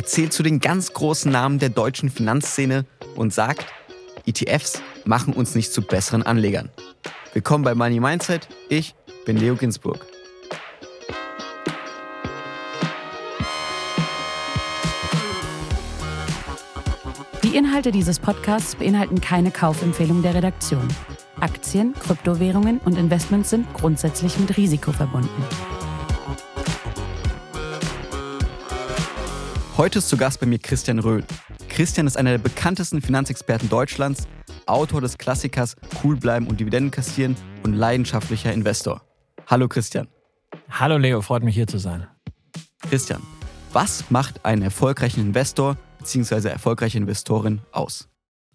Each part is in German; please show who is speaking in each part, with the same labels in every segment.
Speaker 1: Er zählt zu den ganz großen Namen der deutschen Finanzszene und sagt, ETFs machen uns nicht zu besseren Anlegern. Willkommen bei Money Mindset. Ich bin Leo Ginsburg.
Speaker 2: Die Inhalte dieses Podcasts beinhalten keine Kaufempfehlung der Redaktion. Aktien, Kryptowährungen und Investments sind grundsätzlich mit Risiko verbunden.
Speaker 1: Heute ist zu Gast bei mir Christian Röhl. Christian ist einer der bekanntesten Finanzexperten Deutschlands, Autor des Klassikers Cool bleiben und Dividenden kassieren und leidenschaftlicher Investor. Hallo Christian.
Speaker 3: Hallo Leo, freut mich hier zu sein.
Speaker 1: Christian, was macht einen erfolgreichen Investor bzw. erfolgreiche Investorin aus?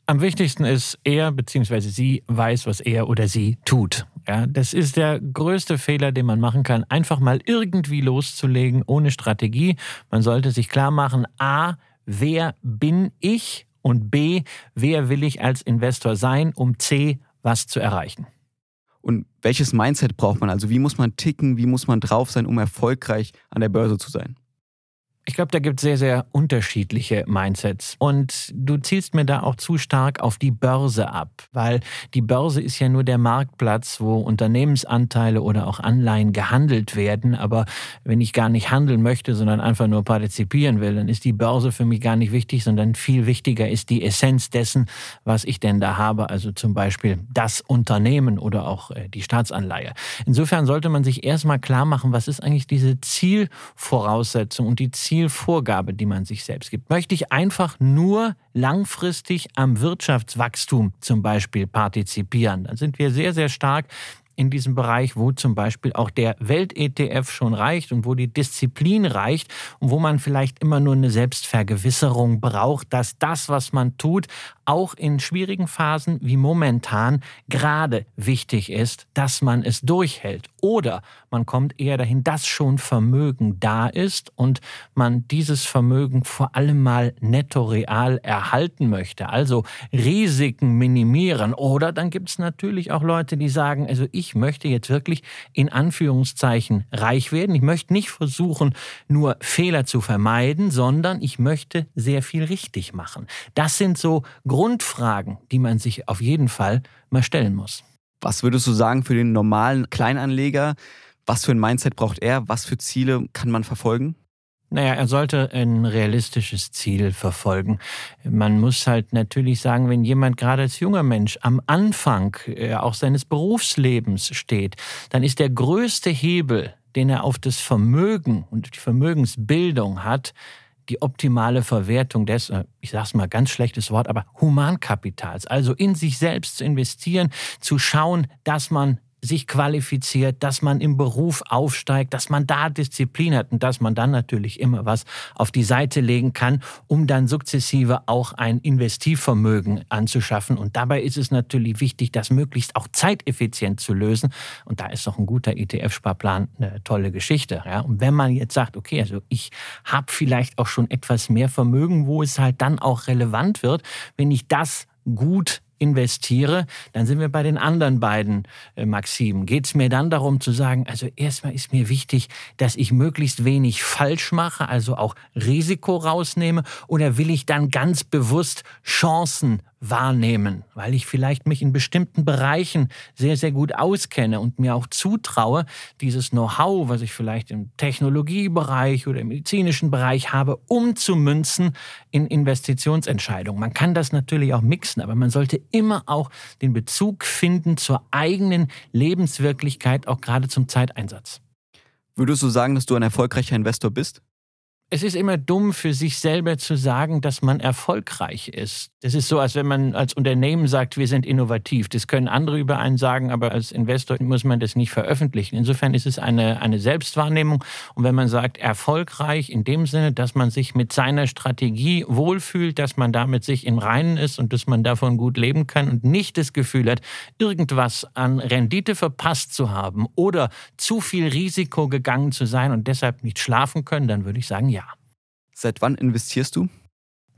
Speaker 3: Am wichtigsten ist, er bzw. sie weiß, was er oder sie tut. Ja, das ist der größte Fehler, den man machen kann, einfach mal irgendwie loszulegen ohne Strategie. Man sollte sich klar machen, a, wer bin ich und b, wer will ich als Investor sein, um c, was zu erreichen.
Speaker 1: Und welches Mindset braucht man? Also wie muss man ticken, wie muss man drauf sein, um erfolgreich an der Börse zu sein?
Speaker 3: Ich glaube, da gibt es sehr, sehr unterschiedliche Mindsets. Und du zielst mir da auch zu stark auf die Börse ab, weil die Börse ist ja nur der Marktplatz, wo Unternehmensanteile oder auch Anleihen gehandelt werden. Aber wenn ich gar nicht handeln möchte, sondern einfach nur partizipieren will, dann ist die Börse für mich gar nicht wichtig, sondern viel wichtiger ist die Essenz dessen, was ich denn da habe. Also zum Beispiel das Unternehmen oder auch äh, die Staatsanleihe. Insofern sollte man sich erstmal klar machen, was ist eigentlich diese Zielvoraussetzung und die Ziel Zielvorgabe, die man sich selbst gibt. Möchte ich einfach nur langfristig am Wirtschaftswachstum zum Beispiel partizipieren, dann sind wir sehr, sehr stark in diesem Bereich, wo zum Beispiel auch der Welt-ETF schon reicht und wo die Disziplin reicht und wo man vielleicht immer nur eine Selbstvergewisserung braucht, dass das, was man tut, auch in schwierigen Phasen wie momentan gerade wichtig ist, dass man es durchhält. Oder man kommt eher dahin, dass schon Vermögen da ist und man dieses Vermögen vor allem mal netto real erhalten möchte. Also Risiken minimieren. Oder dann gibt es natürlich auch Leute, die sagen, also ich möchte jetzt wirklich in Anführungszeichen reich werden. Ich möchte nicht versuchen, nur Fehler zu vermeiden, sondern ich möchte sehr viel richtig machen. Das sind so Grundfragen, die man sich auf jeden Fall mal stellen muss.
Speaker 1: Was würdest du sagen für den normalen Kleinanleger? Was für ein Mindset braucht er? Was für Ziele kann man verfolgen?
Speaker 3: Naja, er sollte ein realistisches Ziel verfolgen. Man muss halt natürlich sagen, wenn jemand gerade als junger Mensch am Anfang äh, auch seines Berufslebens steht, dann ist der größte Hebel, den er auf das Vermögen und die Vermögensbildung hat, die optimale Verwertung des, äh, ich sage es mal ganz schlechtes Wort, aber Humankapitals, also in sich selbst zu investieren, zu schauen, dass man sich qualifiziert, dass man im Beruf aufsteigt, dass man da Disziplin hat und dass man dann natürlich immer was auf die Seite legen kann, um dann sukzessive auch ein Investivvermögen anzuschaffen. Und dabei ist es natürlich wichtig, das möglichst auch zeiteffizient zu lösen. Und da ist doch ein guter ETF-Sparplan eine tolle Geschichte. Ja? Und wenn man jetzt sagt, okay, also ich habe vielleicht auch schon etwas mehr Vermögen, wo es halt dann auch relevant wird, wenn ich das gut investiere, dann sind wir bei den anderen beiden äh, Maximen. Geht es mir dann darum zu sagen, also erstmal ist mir wichtig, dass ich möglichst wenig falsch mache, also auch Risiko rausnehme, oder will ich dann ganz bewusst Chancen wahrnehmen, weil ich vielleicht mich in bestimmten Bereichen sehr, sehr gut auskenne und mir auch zutraue, dieses Know-how, was ich vielleicht im Technologiebereich oder im medizinischen Bereich habe, umzumünzen in Investitionsentscheidungen. Man kann das natürlich auch mixen, aber man sollte immer auch den Bezug finden zur eigenen Lebenswirklichkeit, auch gerade zum Zeiteinsatz.
Speaker 1: Würdest du sagen, dass du ein erfolgreicher Investor bist?
Speaker 3: Es ist immer dumm für sich selber zu sagen, dass man erfolgreich ist. Das ist so, als wenn man als Unternehmen sagt, wir sind innovativ. Das können andere über einen sagen, aber als Investor muss man das nicht veröffentlichen. Insofern ist es eine, eine Selbstwahrnehmung. Und wenn man sagt, erfolgreich in dem Sinne, dass man sich mit seiner Strategie wohlfühlt, dass man damit sich im Reinen ist und dass man davon gut leben kann und nicht das Gefühl hat, irgendwas an Rendite verpasst zu haben oder zu viel Risiko gegangen zu sein und deshalb nicht schlafen können, dann würde ich sagen.
Speaker 1: Seit wann investierst du?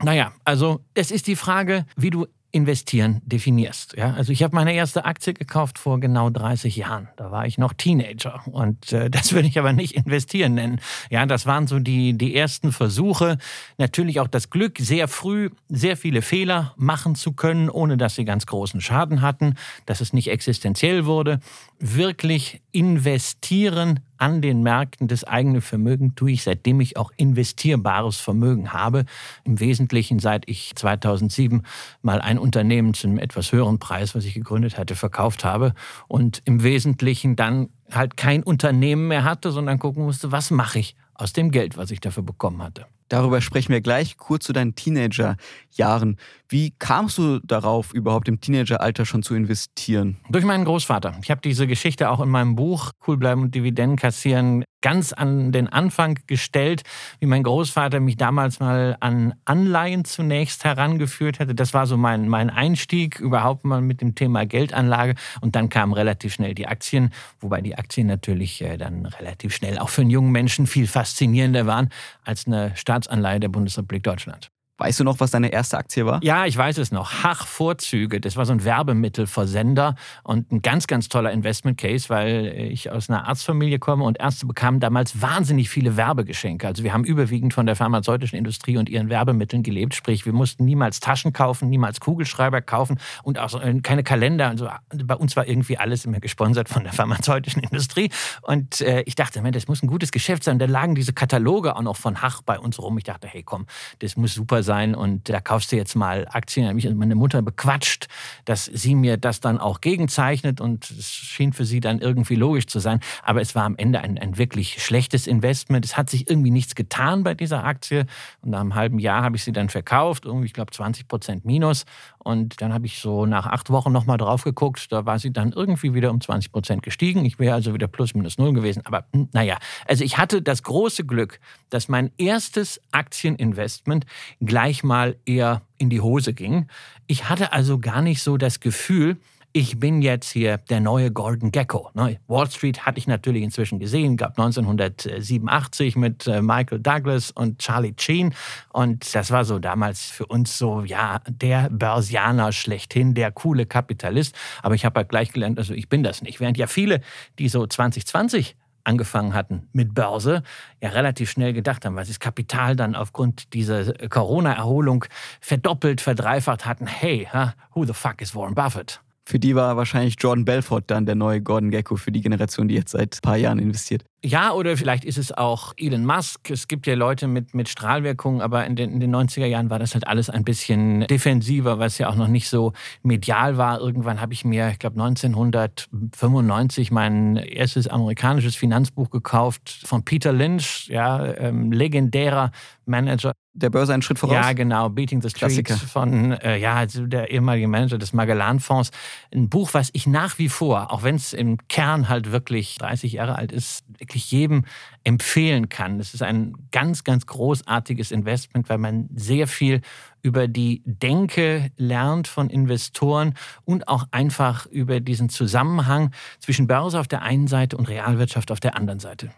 Speaker 3: Naja, also es ist die Frage, wie du investieren definierst. Ja? Also ich habe meine erste Aktie gekauft vor genau 30 Jahren. Da war ich noch Teenager und äh, das würde ich aber nicht investieren nennen. Ja, das waren so die, die ersten Versuche. Natürlich auch das Glück, sehr früh sehr viele Fehler machen zu können, ohne dass sie ganz großen Schaden hatten, dass es nicht existenziell wurde. Wirklich investieren an den Märkten das eigene Vermögen tue ich, seitdem ich auch investierbares Vermögen habe. Im Wesentlichen seit ich 2007 mal ein Unternehmen zu einem etwas höheren Preis, was ich gegründet hatte, verkauft habe und im Wesentlichen dann halt kein Unternehmen mehr hatte, sondern gucken musste, was mache ich aus dem Geld, was ich dafür bekommen hatte.
Speaker 1: Darüber sprechen wir gleich kurz zu deinen Teenagerjahren. Wie kamst du darauf, überhaupt im Teenageralter schon zu investieren?
Speaker 3: Durch meinen Großvater. Ich habe diese Geschichte auch in meinem Buch Cool bleiben und Dividenden kassieren ganz an den Anfang gestellt, wie mein Großvater mich damals mal an Anleihen zunächst herangeführt hatte. Das war so mein, mein Einstieg überhaupt mal mit dem Thema Geldanlage. Und dann kamen relativ schnell die Aktien, wobei die Aktien natürlich äh, dann relativ schnell auch für einen jungen Menschen viel faszinierender waren als eine Staatsanleihe der Bundesrepublik Deutschland.
Speaker 1: Weißt du noch, was deine erste Aktie war?
Speaker 3: Ja, ich weiß es noch. Hach Vorzüge. Das war so ein Werbemittelversender und ein ganz, ganz toller Investment Case, weil ich aus einer Arztfamilie komme und Ärzte bekamen damals wahnsinnig viele Werbegeschenke. Also wir haben überwiegend von der pharmazeutischen Industrie und ihren Werbemitteln gelebt. Sprich, wir mussten niemals Taschen kaufen, niemals Kugelschreiber kaufen und auch keine Kalender. Also bei uns war irgendwie alles immer gesponsert von der pharmazeutischen Industrie. Und äh, ich dachte, das muss ein gutes Geschäft sein. Da lagen diese Kataloge auch noch von Hach bei uns rum. Ich dachte, hey komm, das muss super sein sein und da kaufst du jetzt mal Aktien. Da habe ich meine Mutter bequatscht, dass sie mir das dann auch gegenzeichnet und es schien für sie dann irgendwie logisch zu sein. Aber es war am Ende ein, ein wirklich schlechtes Investment. Es hat sich irgendwie nichts getan bei dieser Aktie und nach einem halben Jahr habe ich sie dann verkauft, irgendwie, ich glaube, 20 Prozent minus. Und dann habe ich so nach acht Wochen nochmal drauf geguckt. Da war sie dann irgendwie wieder um 20 Prozent gestiegen. Ich wäre also wieder plus minus null gewesen. Aber naja, also ich hatte das große Glück, dass mein erstes Aktieninvestment gleich mal eher in die Hose ging. Ich hatte also gar nicht so das Gefühl, ich bin jetzt hier der neue Gordon Gecko. Ne? Wall Street hatte ich natürlich inzwischen gesehen, gab 1987 mit äh, Michael Douglas und Charlie Sheen. Und das war so damals für uns so, ja, der Börsianer schlechthin, der coole Kapitalist. Aber ich habe halt gleich gelernt, also ich bin das nicht. Während ja viele, die so 2020 angefangen hatten mit Börse, ja relativ schnell gedacht haben, weil sie das Kapital dann aufgrund dieser Corona-Erholung verdoppelt, verdreifacht hatten. Hey, who the fuck is Warren Buffett?
Speaker 1: Für die war wahrscheinlich Jordan Belfort dann der neue Gordon Gecko für die Generation, die jetzt seit ein paar Jahren investiert.
Speaker 3: Ja, oder vielleicht ist es auch Elon Musk. Es gibt ja Leute mit, mit Strahlwirkung, aber in den, in den 90er Jahren war das halt alles ein bisschen defensiver, was ja auch noch nicht so medial war. Irgendwann habe ich mir, ich glaube 1995, mein erstes amerikanisches Finanzbuch gekauft von Peter Lynch, ja, ähm, legendärer Manager.
Speaker 1: Der Börse einen Schritt voraus?
Speaker 3: Ja, genau. Beating the Streets Klassiker. von, äh, ja, also der ehemalige Manager des Magellan-Fonds. Ein Buch, was ich nach wie vor, auch wenn es im Kern halt wirklich 30 Jahre alt ist, wirklich jedem empfehlen kann. Es ist ein ganz, ganz großartiges Investment, weil man sehr viel über die Denke lernt von Investoren und auch einfach über diesen Zusammenhang zwischen Börse auf der einen Seite und Realwirtschaft auf der anderen Seite.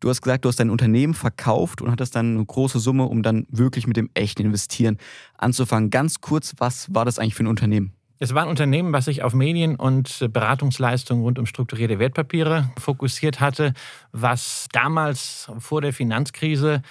Speaker 1: Du hast gesagt, du hast dein Unternehmen verkauft und hattest dann eine große Summe, um dann wirklich mit dem echten Investieren anzufangen. Ganz kurz, was war das eigentlich für ein Unternehmen?
Speaker 3: Es war ein Unternehmen, was sich auf Medien- und Beratungsleistungen rund um strukturierte Wertpapiere fokussiert hatte, was damals vor der Finanzkrise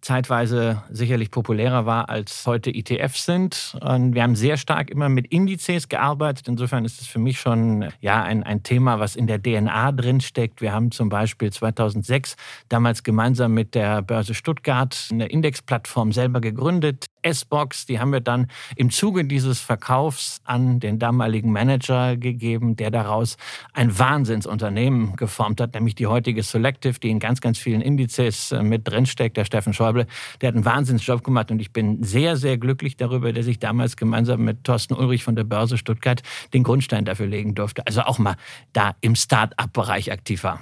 Speaker 3: zeitweise sicherlich populärer war als heute ETFs sind. Und wir haben sehr stark immer mit Indizes gearbeitet. Insofern ist es für mich schon ja, ein, ein Thema, was in der DNA drinsteckt. Wir haben zum Beispiel 2006 damals gemeinsam mit der Börse Stuttgart eine Indexplattform selber gegründet, S-Box. Die haben wir dann im Zuge dieses Verkaufs an den damaligen Manager gegeben, der daraus ein Wahnsinnsunternehmen geformt hat, nämlich die heutige Selective, die in ganz, ganz vielen Indizes äh, mit drinsteckt, der Steffen Schäuble Schäuble, der hat einen Wahnsinnsjob gemacht und ich bin sehr, sehr glücklich darüber, dass ich damals gemeinsam mit Thorsten Ulrich von der Börse Stuttgart den Grundstein dafür legen durfte. Also auch mal da im Start-up-Bereich aktiv war.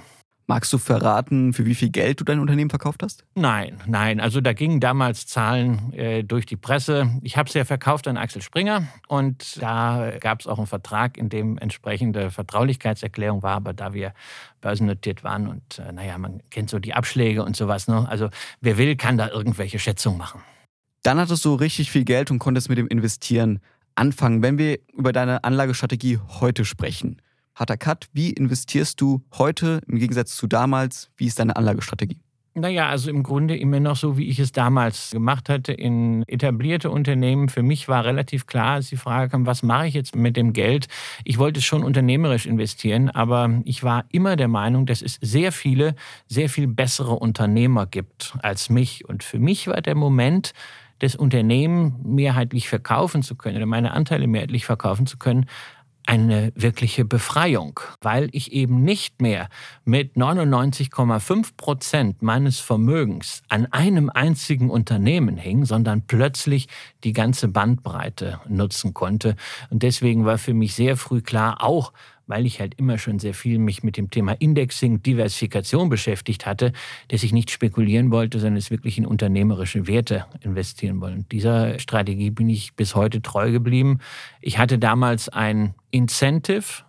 Speaker 1: Magst du verraten, für wie viel Geld du dein Unternehmen verkauft hast?
Speaker 3: Nein, nein. Also da gingen damals Zahlen äh, durch die Presse. Ich habe es ja verkauft an Axel Springer und da gab es auch einen Vertrag, in dem entsprechende Vertraulichkeitserklärung war. Aber da wir börsennotiert waren und äh, naja, man kennt so die Abschläge und sowas. Ne? Also wer will, kann da irgendwelche Schätzungen machen.
Speaker 1: Dann hattest du richtig viel Geld und konntest mit dem Investieren anfangen, wenn wir über deine Anlagestrategie heute sprechen. Harter Cut, wie investierst du heute im Gegensatz zu damals? Wie ist deine Anlagestrategie?
Speaker 3: Naja, also im Grunde immer noch so, wie ich es damals gemacht hatte, in etablierte Unternehmen. Für mich war relativ klar, als die Frage kam, was mache ich jetzt mit dem Geld? Ich wollte schon unternehmerisch investieren, aber ich war immer der Meinung, dass es sehr viele, sehr viel bessere Unternehmer gibt als mich. Und für mich war der Moment, das Unternehmen mehrheitlich verkaufen zu können oder meine Anteile mehrheitlich verkaufen zu können, eine wirkliche Befreiung, weil ich eben nicht mehr mit 99,5 Prozent meines Vermögens an einem einzigen Unternehmen hing, sondern plötzlich die ganze Bandbreite nutzen konnte. Und deswegen war für mich sehr früh klar, auch weil ich halt immer schon sehr viel mich mit dem Thema Indexing, Diversifikation beschäftigt hatte, dass ich nicht spekulieren wollte, sondern es wirklich in unternehmerische Werte investieren wollte. Dieser Strategie bin ich bis heute treu geblieben. Ich hatte damals ein Incentive,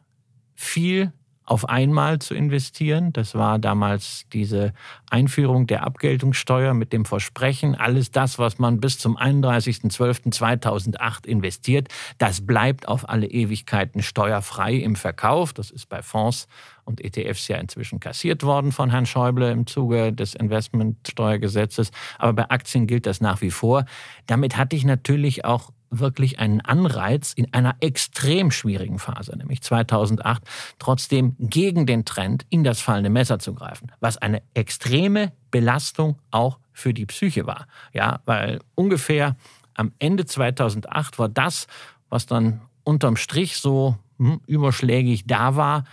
Speaker 3: viel auf einmal zu investieren. Das war damals diese Einführung der Abgeltungssteuer mit dem Versprechen, alles das, was man bis zum 31.12.2008 investiert, das bleibt auf alle Ewigkeiten steuerfrei im Verkauf. Das ist bei Fonds und ETFs ja inzwischen kassiert worden von Herrn Schäuble im Zuge des Investmentsteuergesetzes. Aber bei Aktien gilt das nach wie vor. Damit hatte ich natürlich auch wirklich einen Anreiz in einer extrem schwierigen Phase, nämlich 2008, trotzdem gegen den Trend in das fallende Messer zu greifen, was eine extreme Belastung auch für die Psyche war. Ja, weil ungefähr am Ende 2008 war das, was dann unterm Strich so hm, überschlägig da war,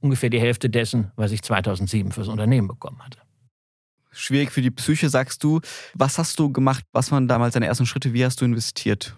Speaker 3: ungefähr die Hälfte dessen, was ich 2007 fürs Unternehmen bekommen hatte
Speaker 1: schwierig für die Psyche, sagst du. Was hast du gemacht? Was waren damals deine ersten Schritte? Wie hast du investiert?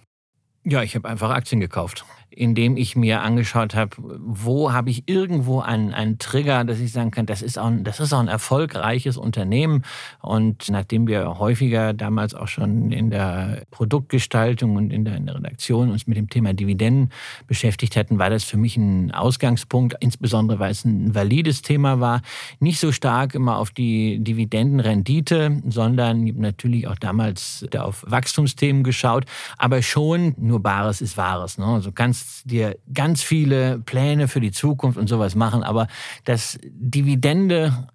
Speaker 3: Ja, ich habe einfach Aktien gekauft indem ich mir angeschaut habe, wo habe ich irgendwo einen, einen Trigger, dass ich sagen kann, das ist, auch ein, das ist auch ein erfolgreiches Unternehmen. Und nachdem wir häufiger damals auch schon in der Produktgestaltung und in der, in der Redaktion uns mit dem Thema Dividenden beschäftigt hatten, war das für mich ein Ausgangspunkt, insbesondere weil es ein valides Thema war. Nicht so stark immer auf die Dividendenrendite, sondern natürlich auch damals auf Wachstumsthemen geschaut, aber schon nur Bares ist Wahres. Ne? Also ganz kannst dir ganz viele Pläne für die Zukunft und sowas machen, aber das Dividende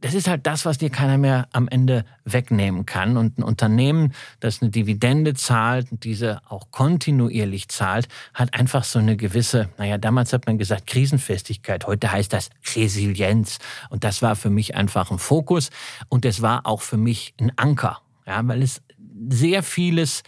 Speaker 3: das ist halt das, was dir keiner mehr am Ende wegnehmen kann. Und ein Unternehmen, das eine Dividende zahlt und diese auch kontinuierlich zahlt, hat einfach so eine gewisse, naja, damals hat man gesagt Krisenfestigkeit, heute heißt das Resilienz. Und das war für mich einfach ein Fokus und es war auch für mich ein Anker, ja, weil es sehr vieles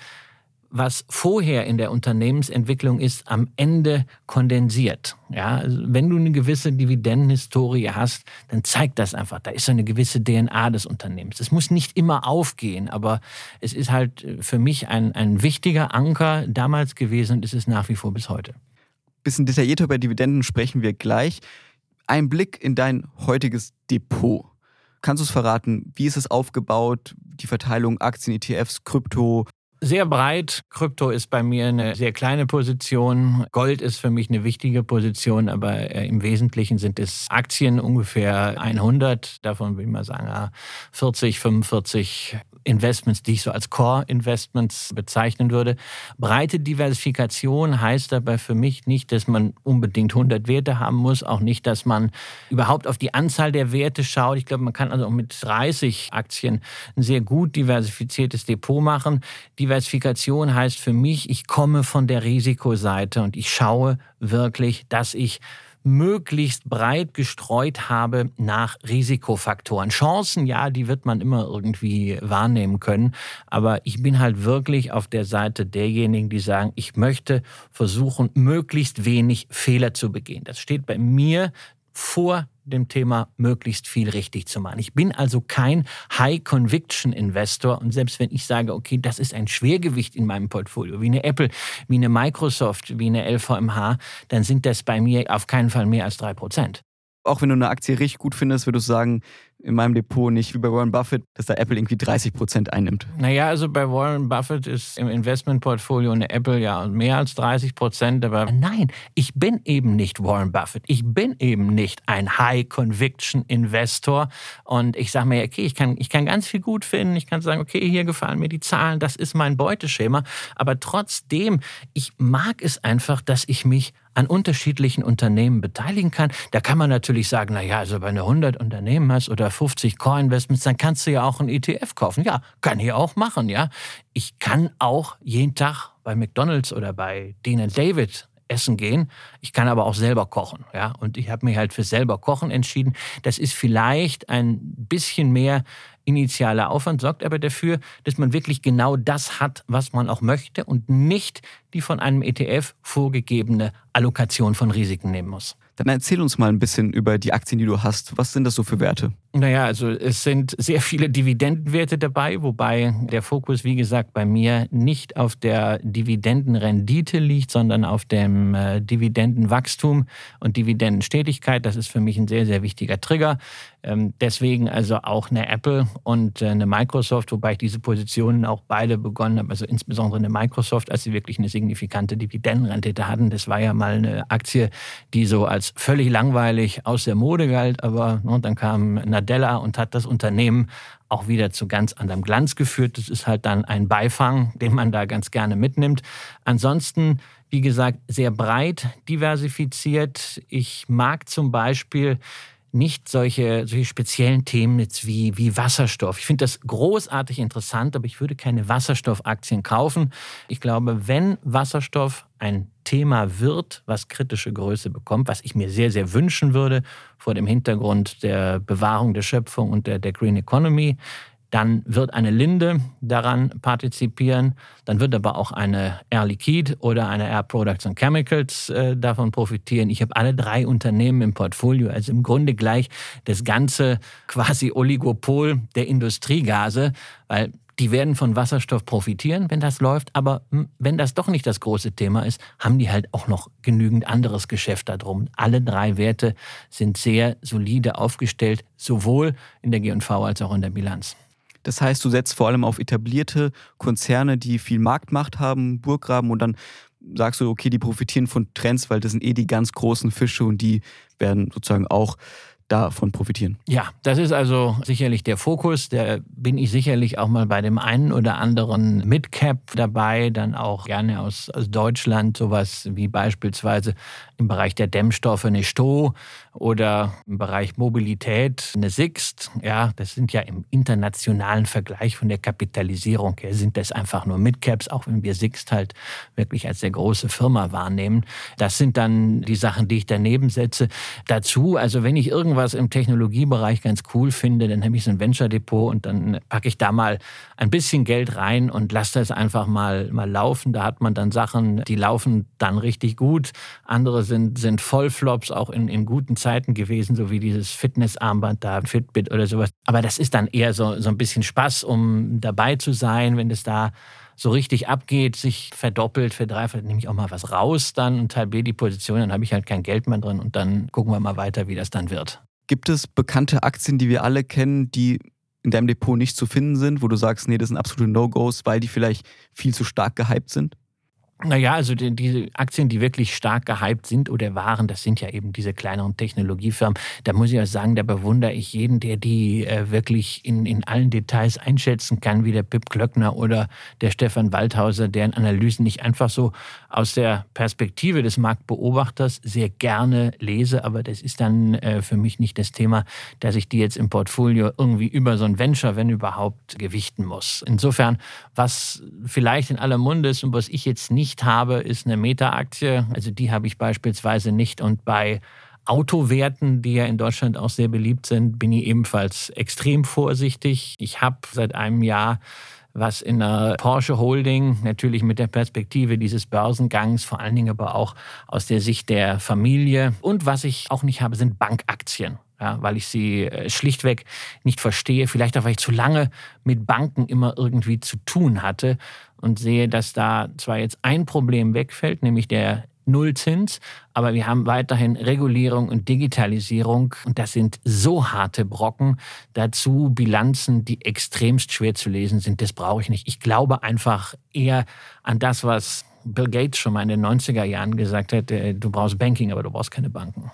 Speaker 3: was vorher in der Unternehmensentwicklung ist, am Ende kondensiert. Ja, also wenn du eine gewisse Dividendenhistorie hast, dann zeigt das einfach. Da ist so eine gewisse DNA des Unternehmens. Es muss nicht immer aufgehen, aber es ist halt für mich ein, ein wichtiger Anker damals gewesen und ist es nach wie vor bis heute.
Speaker 1: Bisschen detaillierter über Dividenden sprechen wir gleich. Ein Blick in dein heutiges Depot. Kannst du es verraten? Wie ist es aufgebaut? Die Verteilung Aktien, ETFs, Krypto,
Speaker 3: sehr breit. Krypto ist bei mir eine sehr kleine Position. Gold ist für mich eine wichtige Position, aber äh, im Wesentlichen sind es Aktien ungefähr 100. Davon würde ich mal sagen 40, 45 Investments, die ich so als Core-Investments bezeichnen würde. Breite Diversifikation heißt dabei für mich nicht, dass man unbedingt 100 Werte haben muss, auch nicht, dass man überhaupt auf die Anzahl der Werte schaut. Ich glaube, man kann also auch mit 30 Aktien ein sehr gut diversifiziertes Depot machen. Diversifikation heißt für mich, ich komme von der Risikoseite und ich schaue wirklich, dass ich möglichst breit gestreut habe nach Risikofaktoren. Chancen, ja, die wird man immer irgendwie wahrnehmen können. Aber ich bin halt wirklich auf der Seite derjenigen, die sagen, ich möchte versuchen, möglichst wenig Fehler zu begehen. Das steht bei mir vor dem Thema möglichst viel richtig zu machen. Ich bin also kein High-Conviction-Investor und selbst wenn ich sage, okay, das ist ein Schwergewicht in meinem Portfolio, wie eine Apple, wie eine Microsoft, wie eine LVMH, dann sind das bei mir auf keinen Fall mehr als drei Prozent.
Speaker 1: auch wenn du eine Aktie richtig gut findest, würdest du sagen, in meinem Depot nicht wie bei Warren Buffett, dass da Apple irgendwie 30 Prozent einnimmt.
Speaker 3: Naja, also bei Warren Buffett ist im Investmentportfolio eine Apple ja mehr als 30 Prozent. Aber nein, ich bin eben nicht Warren Buffett. Ich bin eben nicht ein High-Conviction-Investor. Und ich sage mir, okay, ich kann, ich kann ganz viel gut finden. Ich kann sagen, okay, hier gefallen mir die Zahlen, das ist mein Beuteschema. Aber trotzdem, ich mag es einfach, dass ich mich an unterschiedlichen Unternehmen beteiligen kann. Da kann man natürlich sagen, na ja, also wenn du 100 Unternehmen hast oder 50 Core-Investments, dann kannst du ja auch einen ETF kaufen. Ja, kann ich auch machen, ja. Ich kann auch jeden Tag bei McDonald's oder bei Dean David essen gehen. Ich kann aber auch selber kochen, ja. Und ich habe mich halt für selber kochen entschieden. Das ist vielleicht ein bisschen mehr initialer Aufwand, sorgt aber dafür, dass man wirklich genau das hat, was man auch möchte und nicht die von einem ETF vorgegebene Allokation von Risiken nehmen muss.
Speaker 1: Dann erzähl uns mal ein bisschen über die Aktien, die du hast. Was sind das so für Werte?
Speaker 3: Naja, also es sind sehr viele Dividendenwerte dabei, wobei der Fokus, wie gesagt, bei mir nicht auf der Dividendenrendite liegt, sondern auf dem äh, Dividendenwachstum und Dividendenstetigkeit. Das ist für mich ein sehr, sehr wichtiger Trigger. Ähm, deswegen also auch eine Apple und äh, eine Microsoft, wobei ich diese Positionen auch beide begonnen habe, also insbesondere eine Microsoft, als sie wirklich eine signifikante Dividendenrendite hatten. Das war ja mal eine Aktie, die so als völlig langweilig aus der Mode galt, aber ne, dann kam Nadella und hat das Unternehmen auch wieder zu ganz anderem Glanz geführt. Das ist halt dann ein Beifang, den man da ganz gerne mitnimmt. Ansonsten wie gesagt, sehr breit diversifiziert. Ich mag zum Beispiel nicht solche, solche speziellen Themen jetzt wie, wie Wasserstoff. Ich finde das großartig interessant, aber ich würde keine Wasserstoffaktien kaufen. Ich glaube, wenn Wasserstoff ein Thema wird, was kritische Größe bekommt, was ich mir sehr, sehr wünschen würde vor dem Hintergrund der Bewahrung der Schöpfung und der, der Green Economy, dann wird eine Linde daran partizipieren, dann wird aber auch eine Air Liquide oder eine Air Products and Chemicals äh, davon profitieren. Ich habe alle drei Unternehmen im Portfolio, also im Grunde gleich das ganze quasi Oligopol der Industriegase, weil die werden von Wasserstoff profitieren, wenn das läuft, aber wenn das doch nicht das große Thema ist, haben die halt auch noch genügend anderes Geschäft darum. Alle drei Werte sind sehr solide aufgestellt, sowohl in der G&V als auch in der Bilanz.
Speaker 1: Das heißt, du setzt vor allem auf etablierte Konzerne, die viel Marktmacht haben, Burggraben und dann sagst du, okay, die profitieren von Trends, weil das sind eh die ganz großen Fische und die werden sozusagen auch davon profitieren.
Speaker 3: Ja, das ist also sicherlich der Fokus. Da bin ich sicherlich auch mal bei dem einen oder anderen Midcap dabei, dann auch gerne aus, aus Deutschland, sowas wie beispielsweise im Bereich der Dämmstoffe eine Sto oder im Bereich Mobilität eine Sixt. Ja, das sind ja im internationalen Vergleich von der Kapitalisierung her sind das einfach nur Midcaps, auch wenn wir Sixt halt wirklich als sehr große Firma wahrnehmen. Das sind dann die Sachen, die ich daneben setze. Dazu, also wenn ich irgendwas im Technologiebereich ganz cool finde, dann habe ich so ein Venture Depot und dann packe ich da mal ein bisschen Geld rein und lasse das einfach mal, mal laufen. Da hat man dann Sachen, die laufen dann richtig gut. Andere sind, sind Vollflops, auch in, in guten Zeiten gewesen, so wie dieses Fitnessarmband da, Fitbit oder sowas. Aber das ist dann eher so, so ein bisschen Spaß, um dabei zu sein, wenn es da so richtig abgeht, sich verdoppelt, verdreifacht, nehme ich auch mal was raus dann und halbiere die Position, dann habe ich halt kein Geld mehr drin und dann gucken wir mal weiter, wie das dann wird.
Speaker 1: Gibt es bekannte Aktien, die wir alle kennen, die in deinem Depot nicht zu finden sind, wo du sagst, nee, das sind absolute No-Gos, weil die vielleicht viel zu stark gehypt sind?
Speaker 3: Naja, also die, diese Aktien, die wirklich stark gehypt sind oder waren, das sind ja eben diese kleineren Technologiefirmen. Da muss ich auch sagen, da bewundere ich jeden, der die äh, wirklich in, in allen Details einschätzen kann, wie der Pip Klöckner oder der Stefan Waldhauser, deren Analysen nicht einfach so aus der Perspektive des Marktbeobachters sehr gerne lese. Aber das ist dann äh, für mich nicht das Thema, dass ich die jetzt im Portfolio irgendwie über so ein Venture, wenn überhaupt, gewichten muss. Insofern, was vielleicht in aller Munde ist und was ich jetzt nicht nicht habe, ist eine Meta-Aktie. Also die habe ich beispielsweise nicht. Und bei Autowerten, die ja in Deutschland auch sehr beliebt sind, bin ich ebenfalls extrem vorsichtig. Ich habe seit einem Jahr was in der Porsche Holding natürlich mit der Perspektive dieses Börsengangs, vor allen Dingen aber auch aus der Sicht der Familie. Und was ich auch nicht habe, sind Bankaktien. Ja, weil ich sie äh, schlichtweg nicht verstehe, vielleicht auch weil ich zu lange mit Banken immer irgendwie zu tun hatte und sehe, dass da zwar jetzt ein Problem wegfällt, nämlich der Nullzins, aber wir haben weiterhin Regulierung und Digitalisierung und das sind so harte Brocken. Dazu Bilanzen, die extremst schwer zu lesen sind. Das brauche ich nicht. Ich glaube einfach eher an das, was Bill Gates schon mal in den 90er Jahren gesagt hat, äh, du brauchst Banking, aber du brauchst keine Banken.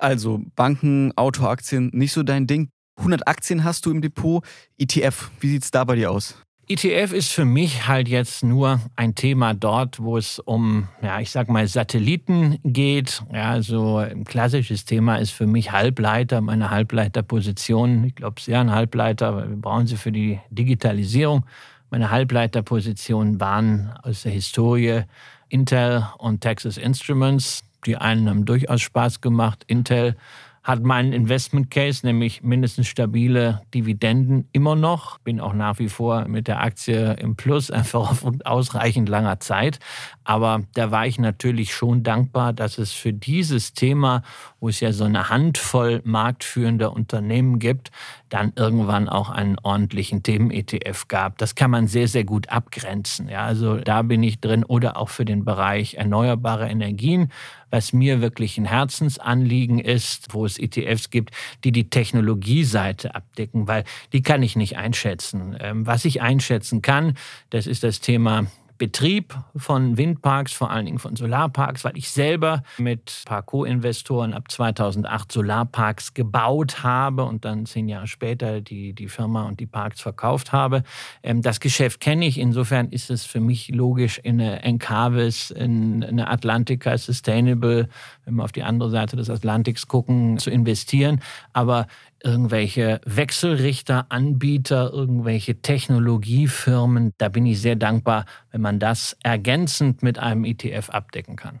Speaker 1: Also Banken, Autoaktien, nicht so dein Ding. 100 Aktien hast du im Depot. ETF, wie sieht es da bei dir aus?
Speaker 3: ETF ist für mich halt jetzt nur ein Thema dort, wo es um, ja, ich sag mal, Satelliten geht. Ja, so ein klassisches Thema ist für mich Halbleiter, meine Halbleiterposition. Ich glaube sehr an Halbleiter, weil wir brauchen sie für die Digitalisierung. Meine Halbleiterpositionen waren aus der Historie Intel und Texas Instruments. Die einen haben durchaus Spaß gemacht. Intel hat meinen Investment Case, nämlich mindestens stabile Dividenden immer noch. Bin auch nach wie vor mit der Aktie im Plus, einfach auf ausreichend langer Zeit. Aber da war ich natürlich schon dankbar, dass es für dieses Thema, wo es ja so eine Handvoll marktführender Unternehmen gibt, dann irgendwann auch einen ordentlichen Themen-ETF gab. Das kann man sehr, sehr gut abgrenzen. Ja, also da bin ich drin oder auch für den Bereich erneuerbare Energien was mir wirklich ein Herzensanliegen ist, wo es ETFs gibt, die die Technologieseite abdecken, weil die kann ich nicht einschätzen. Ähm, was ich einschätzen kann, das ist das Thema Betrieb von Windparks, vor allen Dingen von Solarparks, weil ich selber mit ein paar Co-Investoren ab 2008 Solarparks gebaut habe und dann zehn Jahre später die, die Firma und die Parks verkauft habe. Ähm, das Geschäft kenne ich. Insofern ist es für mich logisch, in eine Encarvis, in eine Atlantica Sustainable, wenn wir auf die andere Seite des Atlantiks gucken, zu investieren. Aber irgendwelche Wechselrichteranbieter, irgendwelche Technologiefirmen. Da bin ich sehr dankbar, wenn man das ergänzend mit einem ETF abdecken kann.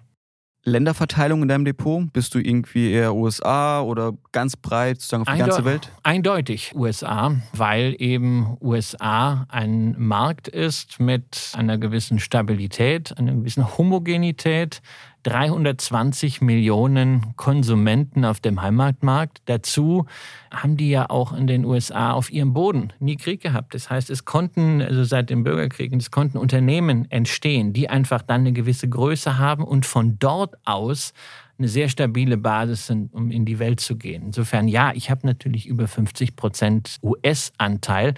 Speaker 1: Länderverteilung in deinem Depot? Bist du irgendwie eher USA oder ganz breit sozusagen auf die Eindeu ganze Welt?
Speaker 3: Eindeutig USA, weil eben USA ein Markt ist mit einer gewissen Stabilität, einer gewissen Homogenität, 320 Millionen Konsumenten auf dem Heimatmarkt. Dazu haben die ja auch in den USA auf ihrem Boden nie Krieg gehabt. Das heißt, es konnten, also seit dem Bürgerkrieg, es konnten Unternehmen entstehen, die einfach dann eine gewisse Größe haben und von dort aus eine sehr stabile Basis sind, um in die Welt zu gehen. Insofern, ja, ich habe natürlich über 50 Prozent US-Anteil,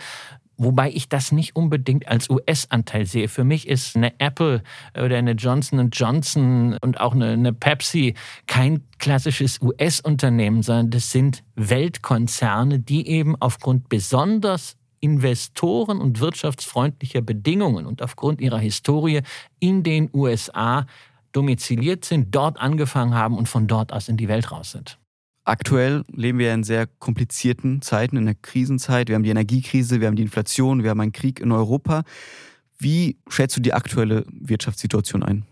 Speaker 3: Wobei ich das nicht unbedingt als US-Anteil sehe. Für mich ist eine Apple oder eine Johnson Johnson und auch eine, eine Pepsi kein klassisches US-Unternehmen, sondern das sind Weltkonzerne, die eben aufgrund besonders Investoren und wirtschaftsfreundlicher Bedingungen und aufgrund ihrer Historie in den USA domiziliert sind, dort angefangen haben und von dort aus in die Welt raus sind.
Speaker 1: Aktuell leben wir in sehr komplizierten Zeiten, in einer Krisenzeit. Wir haben die Energiekrise, wir haben die Inflation, wir haben einen Krieg in Europa. Wie schätzt du die aktuelle Wirtschaftssituation ein?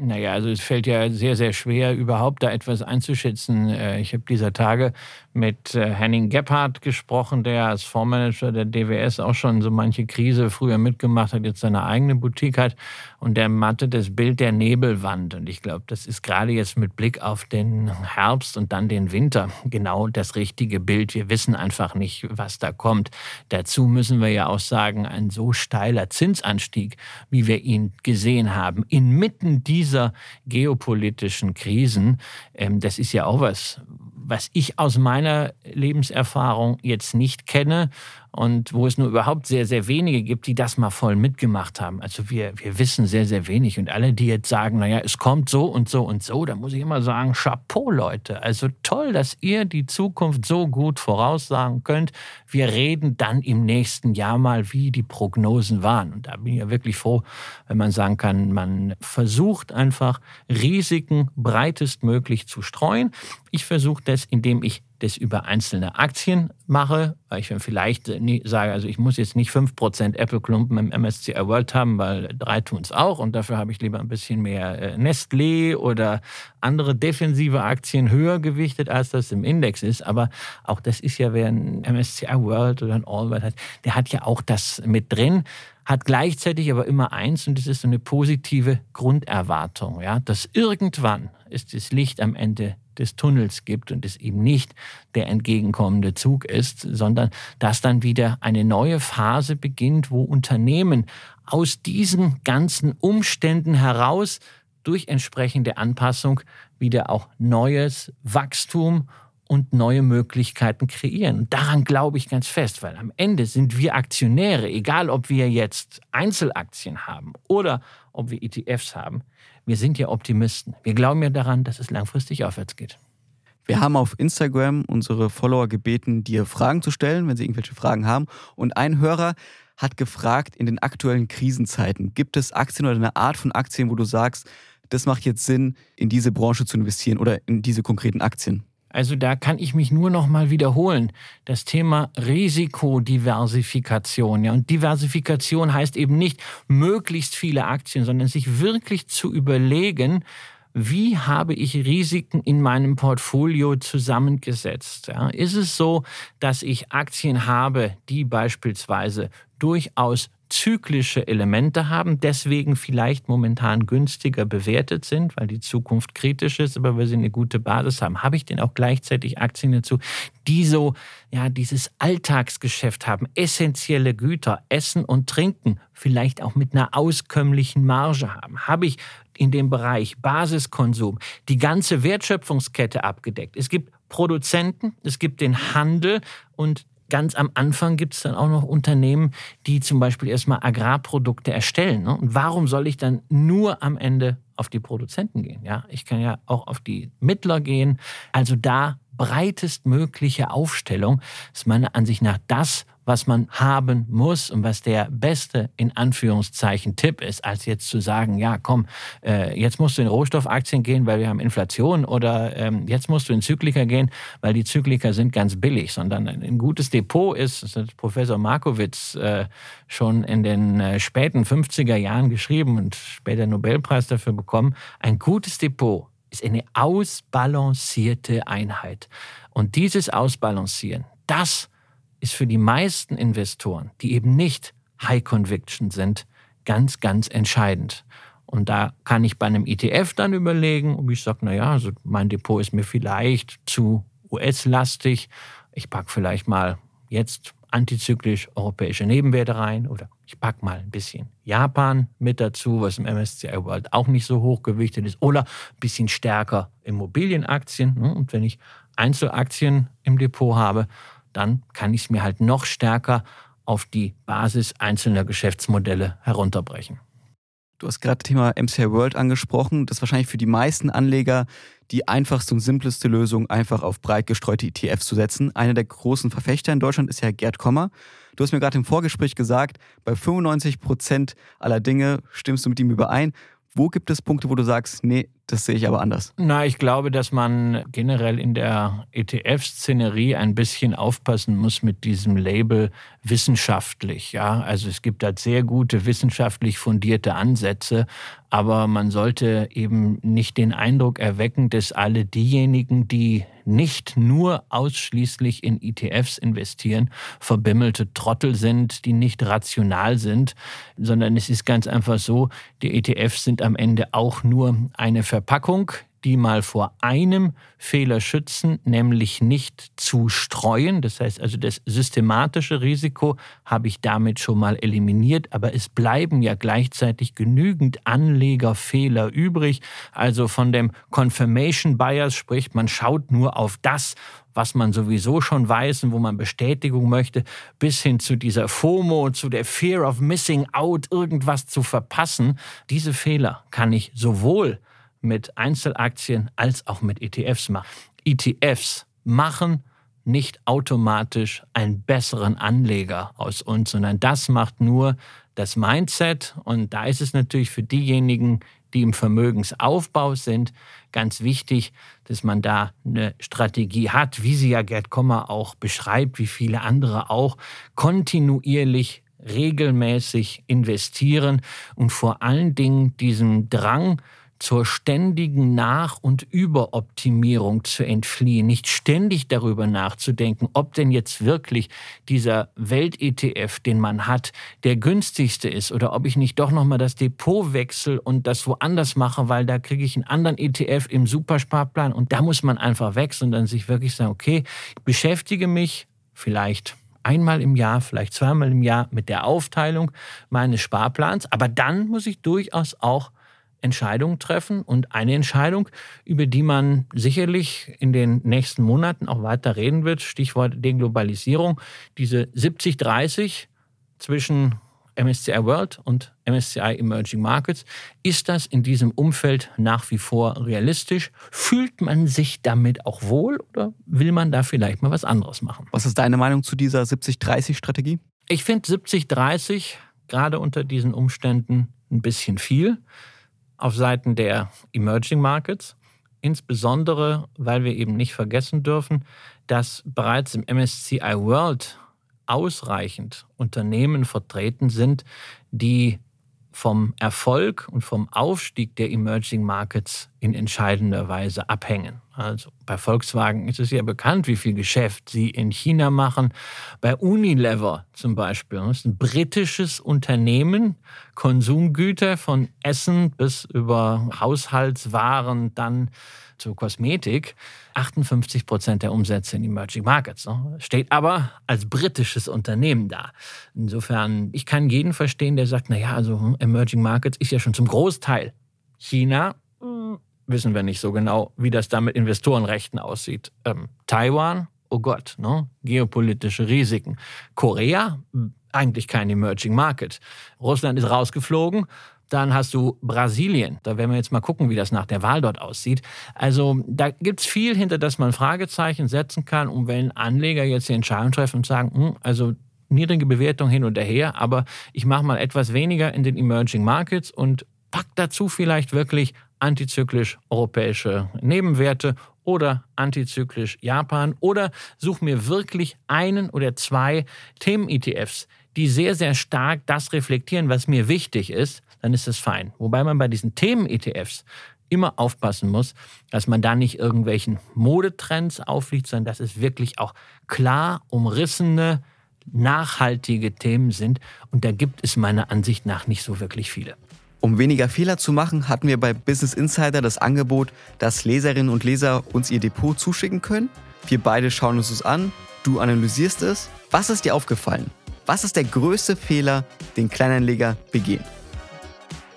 Speaker 3: Naja, also es fällt ja sehr, sehr schwer, überhaupt da etwas einzuschätzen. Äh, ich habe dieser Tage mit äh, Henning Gebhardt gesprochen, der als Fondsmanager der DWS auch schon so manche Krise früher mitgemacht hat, jetzt seine eigene Boutique hat. Und der matte das Bild der Nebelwand. Und ich glaube, das ist gerade jetzt mit Blick auf den Herbst und dann den Winter genau das richtige Bild. Wir wissen einfach nicht, was da kommt. Dazu müssen wir ja auch sagen, ein so steiler Zinsanstieg, wie wir ihn gesehen haben, inmitten dieser geopolitischen Krisen, ähm, das ist ja auch was, was ich aus meiner Lebenserfahrung jetzt nicht kenne und wo es nur überhaupt sehr, sehr wenige gibt, die das mal voll mitgemacht haben. Also wir, wir wissen sehr, sehr wenig. Und alle, die jetzt sagen, naja, es kommt so und so und so, da muss ich immer sagen, Chapeau, Leute. Also toll, dass ihr die Zukunft so gut voraussagen könnt. Wir reden dann im nächsten Jahr mal, wie die Prognosen waren. Und da bin ich ja wirklich froh, wenn man sagen kann, man versucht einfach Risiken breitestmöglich zu streuen. Ich versuche das, indem ich das über einzelne Aktien mache, weil ich vielleicht nie sage, also ich muss jetzt nicht 5% Apple-Klumpen im MSCI World haben, weil drei tun es auch und dafür habe ich lieber ein bisschen mehr äh, Nestlé oder andere defensive Aktien höher gewichtet, als das im Index ist. Aber auch das ist ja, wer ein MSCI World oder ein All World hat, der hat ja auch das mit drin hat gleichzeitig aber immer eins und das ist so eine positive Grunderwartung, ja, dass irgendwann ist das Licht am Ende des Tunnels gibt und es eben nicht der entgegenkommende Zug ist, sondern dass dann wieder eine neue Phase beginnt, wo Unternehmen aus diesen ganzen Umständen heraus durch entsprechende Anpassung wieder auch neues Wachstum und neue Möglichkeiten kreieren. Und daran glaube ich ganz fest, weil am Ende sind wir Aktionäre, egal ob wir jetzt Einzelaktien haben oder ob wir ETFs haben. Wir sind ja Optimisten. Wir glauben ja daran, dass es langfristig aufwärts geht.
Speaker 1: Wir haben auf Instagram unsere Follower gebeten, dir Fragen zu stellen, wenn sie irgendwelche Fragen haben. Und ein Hörer hat gefragt, in den aktuellen Krisenzeiten, gibt es Aktien oder eine Art von Aktien, wo du sagst, das macht jetzt Sinn, in diese Branche zu investieren oder in diese konkreten Aktien?
Speaker 3: Also da kann ich mich nur noch mal wiederholen. Das Thema Risikodiversifikation. Ja, und Diversifikation heißt eben nicht möglichst viele Aktien, sondern sich wirklich zu überlegen, wie habe ich Risiken in meinem Portfolio zusammengesetzt? Ja, ist es so, dass ich Aktien habe, die beispielsweise durchaus zyklische Elemente haben, deswegen vielleicht momentan günstiger bewertet sind, weil die Zukunft kritisch ist, aber weil sie eine gute Basis haben. Habe ich denn auch gleichzeitig Aktien dazu, die so, ja, dieses Alltagsgeschäft haben, essentielle Güter, Essen und Trinken, vielleicht auch mit einer auskömmlichen Marge haben? Habe ich in dem Bereich Basiskonsum die ganze Wertschöpfungskette abgedeckt? Es gibt Produzenten, es gibt den Handel und ganz am Anfang gibt es dann auch noch Unternehmen, die zum Beispiel erstmal Agrarprodukte erstellen. Ne? Und warum soll ich dann nur am Ende auf die Produzenten gehen? Ja, ich kann ja auch auf die Mittler gehen. Also da breitestmögliche Aufstellung ist meiner Ansicht nach das, was man haben muss und was der beste in Anführungszeichen Tipp ist, als jetzt zu sagen, ja komm, äh, jetzt musst du in Rohstoffaktien gehen, weil wir haben Inflation oder ähm, jetzt musst du in Zyklika gehen, weil die Zyklika sind ganz billig, sondern ein gutes Depot ist, das hat Professor Markowitz äh, schon in den äh, späten 50er Jahren geschrieben und später Nobelpreis dafür bekommen, ein gutes Depot ist eine ausbalancierte Einheit. Und dieses Ausbalancieren, das ist für die meisten Investoren, die eben nicht High Conviction sind, ganz, ganz entscheidend. Und da kann ich bei einem ETF dann überlegen, ob ich sage, naja, also mein Depot ist mir vielleicht zu US-lastig. Ich packe vielleicht mal jetzt antizyklisch europäische Nebenwerte rein oder ich packe mal ein bisschen Japan mit dazu, was im MSCI World auch nicht so hoch gewichtet ist oder ein bisschen stärker Immobilienaktien. Ne? Und wenn ich Einzelaktien im Depot habe, dann kann ich es mir halt noch stärker auf die Basis einzelner Geschäftsmodelle herunterbrechen.
Speaker 1: Du hast gerade das Thema MCI World angesprochen. Das ist wahrscheinlich für die meisten Anleger die einfachste und simpleste Lösung, einfach auf breit gestreute ETFs zu setzen. Einer der großen Verfechter in Deutschland ist ja Gerd Kommer. Du hast mir gerade im Vorgespräch gesagt, bei 95 Prozent aller Dinge stimmst du mit ihm überein. Wo gibt es Punkte, wo du sagst, nee, das sehe ich aber anders?
Speaker 3: Na, ich glaube, dass man generell in der ETF-Szenerie ein bisschen aufpassen muss mit diesem Label wissenschaftlich. Ja, also es gibt da sehr gute wissenschaftlich fundierte Ansätze, aber man sollte eben nicht den Eindruck erwecken, dass alle diejenigen, die nicht nur ausschließlich in ETFs investieren, verbimmelte Trottel sind, die nicht rational sind, sondern es ist ganz einfach so, die ETFs sind am Ende auch nur eine Verpackung, die mal vor einem Fehler schützen, nämlich nicht zu streuen. Das heißt also, das systematische Risiko habe ich damit schon mal eliminiert, aber es bleiben ja gleichzeitig genügend Anlegerfehler übrig. Also von dem Confirmation Bias spricht, man schaut nur auf das, was man sowieso schon weiß und wo man Bestätigung möchte, bis hin zu dieser FOMO, zu der Fear of Missing Out, irgendwas zu verpassen. Diese Fehler kann ich sowohl mit Einzelaktien als auch mit ETFs machen. ETFs machen nicht automatisch einen besseren Anleger aus uns, sondern das macht nur das Mindset. Und da ist es natürlich für diejenigen, die im Vermögensaufbau sind, ganz wichtig, dass man da eine Strategie hat, wie sie ja Gerd Kommer auch beschreibt, wie viele andere auch, kontinuierlich regelmäßig investieren und vor allen Dingen diesen Drang zur ständigen Nach- und Überoptimierung zu entfliehen, nicht ständig darüber nachzudenken, ob denn jetzt wirklich dieser Welt-ETF, den man hat, der günstigste ist oder ob ich nicht doch nochmal das Depot wechsle und das woanders mache, weil da kriege ich einen anderen ETF im Supersparplan und da muss man einfach wechseln und dann sich wirklich sagen, okay, ich beschäftige mich vielleicht einmal im Jahr, vielleicht zweimal im Jahr mit der Aufteilung meines Sparplans, aber dann muss ich durchaus auch Entscheidungen treffen und eine Entscheidung, über die man sicherlich in den nächsten Monaten auch weiter reden wird, Stichwort Deglobalisierung, diese 70-30 zwischen MSCI World und MSCI Emerging Markets. Ist das in diesem Umfeld nach wie vor realistisch? Fühlt man sich damit auch wohl oder will man da vielleicht mal was anderes machen?
Speaker 1: Was ist deine Meinung zu dieser 70-30-Strategie?
Speaker 3: Ich finde 70-30 gerade unter diesen Umständen ein bisschen viel auf Seiten der Emerging Markets. Insbesondere, weil wir eben nicht vergessen dürfen, dass bereits im MSCI World ausreichend Unternehmen vertreten sind, die vom Erfolg und vom Aufstieg der Emerging Markets in entscheidender Weise abhängen. Also bei Volkswagen ist es ja bekannt, wie viel Geschäft sie in China machen. Bei Unilever zum Beispiel, das ist ein britisches Unternehmen, Konsumgüter von Essen bis über Haushaltswaren, dann zur Kosmetik. 58 Prozent der Umsätze in Emerging Markets. Ne? Steht aber als britisches Unternehmen da. Insofern, ich kann jeden verstehen, der sagt, naja, also Emerging Markets ist ja schon zum Großteil China. Wissen wir nicht so genau, wie das da mit Investorenrechten aussieht. Ähm, Taiwan, oh Gott, ne? geopolitische Risiken. Korea, eigentlich kein Emerging Market. Russland ist rausgeflogen. Dann hast du Brasilien. Da werden wir jetzt mal gucken, wie das nach der Wahl dort aussieht. Also da gibt es viel, hinter das man Fragezeichen setzen kann. Und wenn Anleger jetzt die Entscheidung treffen und sagen, hm, also niedrige Bewertung hin und her, aber ich mache mal etwas weniger in den Emerging Markets und pack dazu vielleicht wirklich antizyklisch europäische Nebenwerte oder antizyklisch Japan oder such mir wirklich einen oder zwei Themen-ETFs, die sehr, sehr stark das reflektieren, was mir wichtig ist, dann ist das fein. Wobei man bei diesen Themen-ETFs immer aufpassen muss, dass man da nicht irgendwelchen Modetrends aufliegt, sondern dass es wirklich auch klar umrissene, nachhaltige Themen sind. Und da gibt es meiner Ansicht nach nicht so wirklich viele.
Speaker 1: Um weniger Fehler zu machen, hatten wir bei Business Insider das Angebot, dass Leserinnen und Leser uns ihr Depot zuschicken können. Wir beide schauen uns es an, du analysierst es. Was ist dir aufgefallen? Was ist der größte Fehler, den Kleinanleger begehen?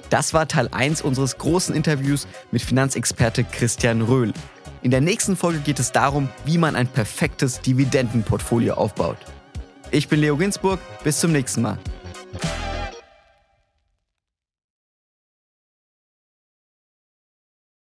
Speaker 1: Das war Teil 1 unseres großen Interviews mit Finanzexperte Christian Röhl. In der nächsten Folge geht es darum, wie man ein perfektes Dividendenportfolio aufbaut. Ich bin Leo Ginsburg, bis zum nächsten Mal.